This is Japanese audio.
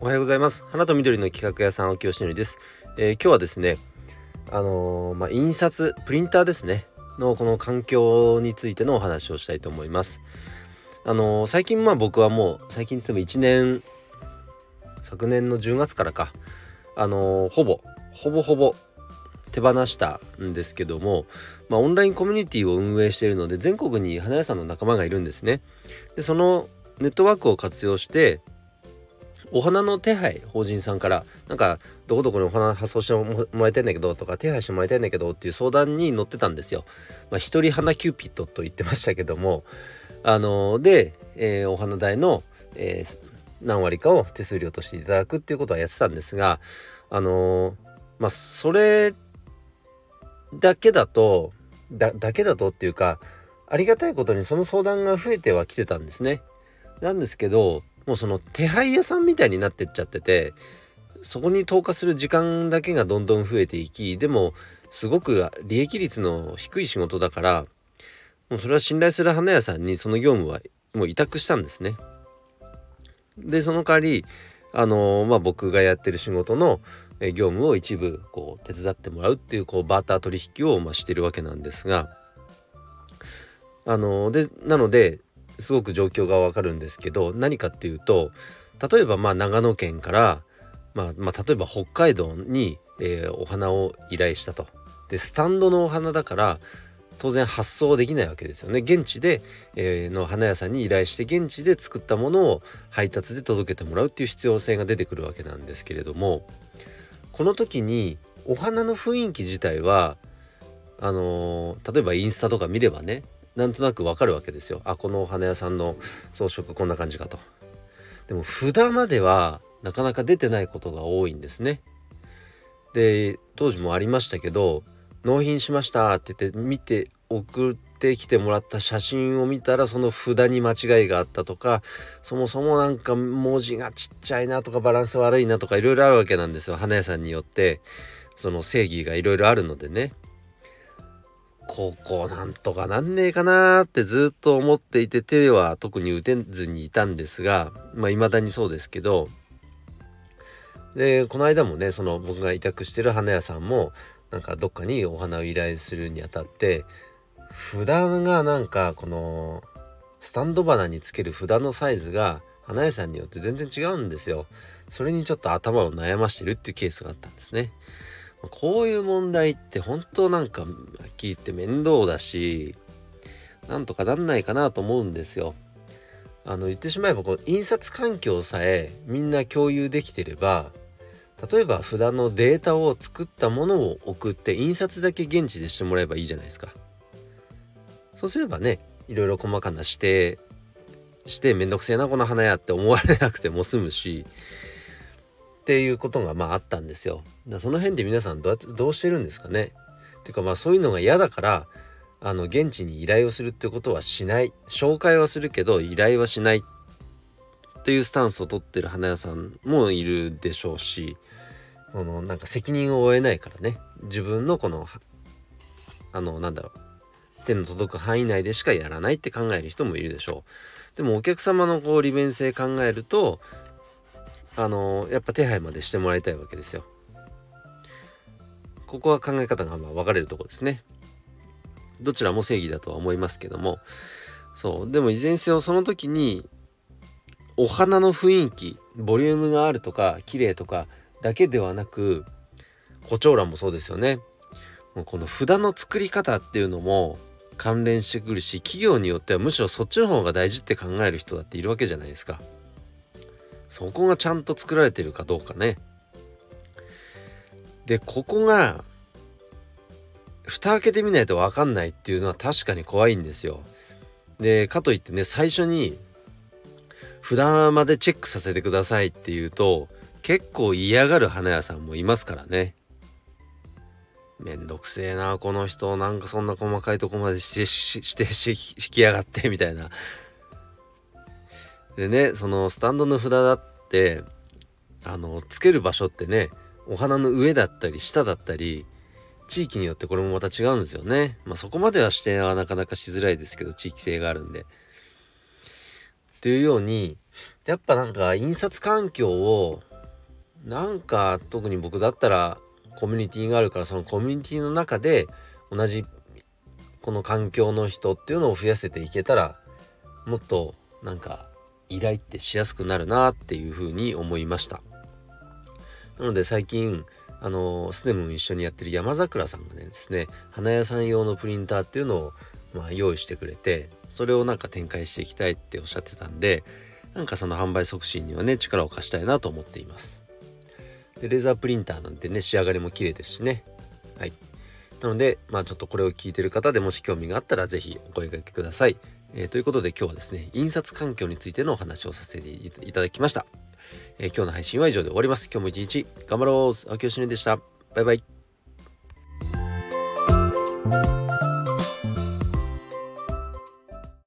おはようございます。花と緑の企画屋さん青木よしのりです、えー、今日はですねあのー、まあ、印刷プリンターですね。のこの環境についてのお話をしたいと思います。あのー、最近まあ僕はもう最近でも1年昨年の10月からか。あのほぼほぼほぼ手放したんですけども、まあ、オンラインコミュニティを運営しているので全国に花屋さんの仲間がいるんですね。でそのネットワークを活用してお花の手配法人さんからなんかどこどこにお花発送してもらいたいんだけどとか手配してもらいたいんだけどっていう相談に乗ってたんですよ。まあ、一人花キューピットと言ってましたけどもあのー、で、えー、お花代の、えー、何割かを手数料としていただくっていうことはやってたんですがあのまあそれだけだとだだけだとっていうかありがたいことにその相談が増えてはきてたんですね。なんですけどもうその手配屋さんみたいになってっちゃっててそこに投下する時間だけがどんどん増えていきでもすごく利益率の低い仕事だからもうそれは信頼する花屋さんにその業務はもう委託したんですね。でその代わりあのまあ僕がやってる仕事の業務を一部こう手伝ってもらうっていうこうバーター取引をましてるわけなんですがあのでなのですごく状況がわかるんですけど何かっていうと例えばまあ長野県から、まあ、まあ例えば北海道に、えー、お花を依頼したと。でスタンドのお花だから当然発送できないわけですよね現地で、えー、の花屋さんに依頼して現地で作ったものを配達で届けてもらうっていう必要性が出てくるわけなんですけれどもこの時にお花の雰囲気自体はあのー、例えばインスタとか見ればねなんとなくわかるわけですよ。あこのお花屋さんの装飾こんな感じかと。でも札まではなかなか出てないことが多いんですね。で当時もありましたけど納品しましたって言って見て送ってきてもらった写真を見たらその札に間違いがあったとかそもそもなんか文字がちっちゃいなとかバランス悪いなとかいろいろあるわけなんですよ。花屋さんによって。その正義がいろいろあるのでね。ここなんとかなんねえかなってずっと思っていて手は特に打てずにいたんですがまあ未だにそうですけどでこの間もねその僕が委託してる花屋さんもなんかどっかにお花を依頼するにあたって札がなんかこのスタンド花につける札のサイズが花屋さんによって全然違うんですよ。それにちょっと頭を悩ましてるっていうケースがあったんですね。こういう問題って本当なんかはっきり言って面倒だしなんとかなんないかなと思うんですよ。あの言ってしまえばこの印刷環境さえみんな共有できてれば例えば札のデータを作ったものを送って印刷だけ現地でしてもらえばいいじゃないですか。そうすればねいろいろ細かな指定してめんどくせえなこの花屋って思われなくても済むしっていうことがまああったんですよ。その辺で皆さんどうやってどうしてるんですかね。ていうかまあそういうのが嫌だからあの現地に依頼をするってことはしない。紹介はするけど依頼はしないというスタンスを取ってる花屋さんもいるでしょうしこのなんか責任を負えないからね。自分のこのあのなんだろう手の届く範囲内でしかやらないって考える人もいるでしょう。でもお客様のこう利便性考えるとあのやっぱ手配までしてもらいたいわけですよ。ここは考え方がまあ分かれるとこですね。どちらも正義だとは思いますけどもそうでもいずれにせよその時にお花の雰囲気ボリュームがあるとか綺麗とかだけではなく胡蝶蘭もそうですよねもうこの札の作り方っていうのも関連してくるし企業によってはむしろそっちの方が大事って考える人だっているわけじゃないですか。そこがちゃんと作られてるかどうかね。でここが蓋開けてみないと分かんないっていうのは確かに怖いんですよ。でかといってね最初に札までチェックさせてくださいっていうと結構嫌がる花屋さんもいますからね。めんどくせえなこの人。なんかそんな細かいとこまでしてしてし引きやがってみたいな。でねそのスタンドの札だってあのつける場所ってねお花の上だったり下だったり地域によってこれもまた違うんですよね。まあそこまでは指定はなかなかしづらいですけど地域性があるんで。というようにやっぱなんか印刷環境をなんか特に僕だったらコミュニティがあるからそのコミュニティの中で同じこの環境の人っていうのを増やせていけたらもっとなんか依頼ってしやすくなるなっていうふうに思いました。なので最近あのスネム一緒にやってる山桜さんがねですね花屋さん用のプリンターっていうのを、まあ、用意してくれてそれをなんか展開していきたいっておっしゃってたんでなんかその販売促進にはね力を貸したいなと思っています。でレーザープリンターなんてね仕上がりも綺麗ですしね。はい。なのでまあちょっとこれを聞いてる方でもし興味があったら是非お声掛けください、えー、ということで今日はですね印刷環境についてのお話をさせていただきました、えー、今日の配信は以上で終わります。今日も一日頑張ろう。青木よしねでした。バイバイ。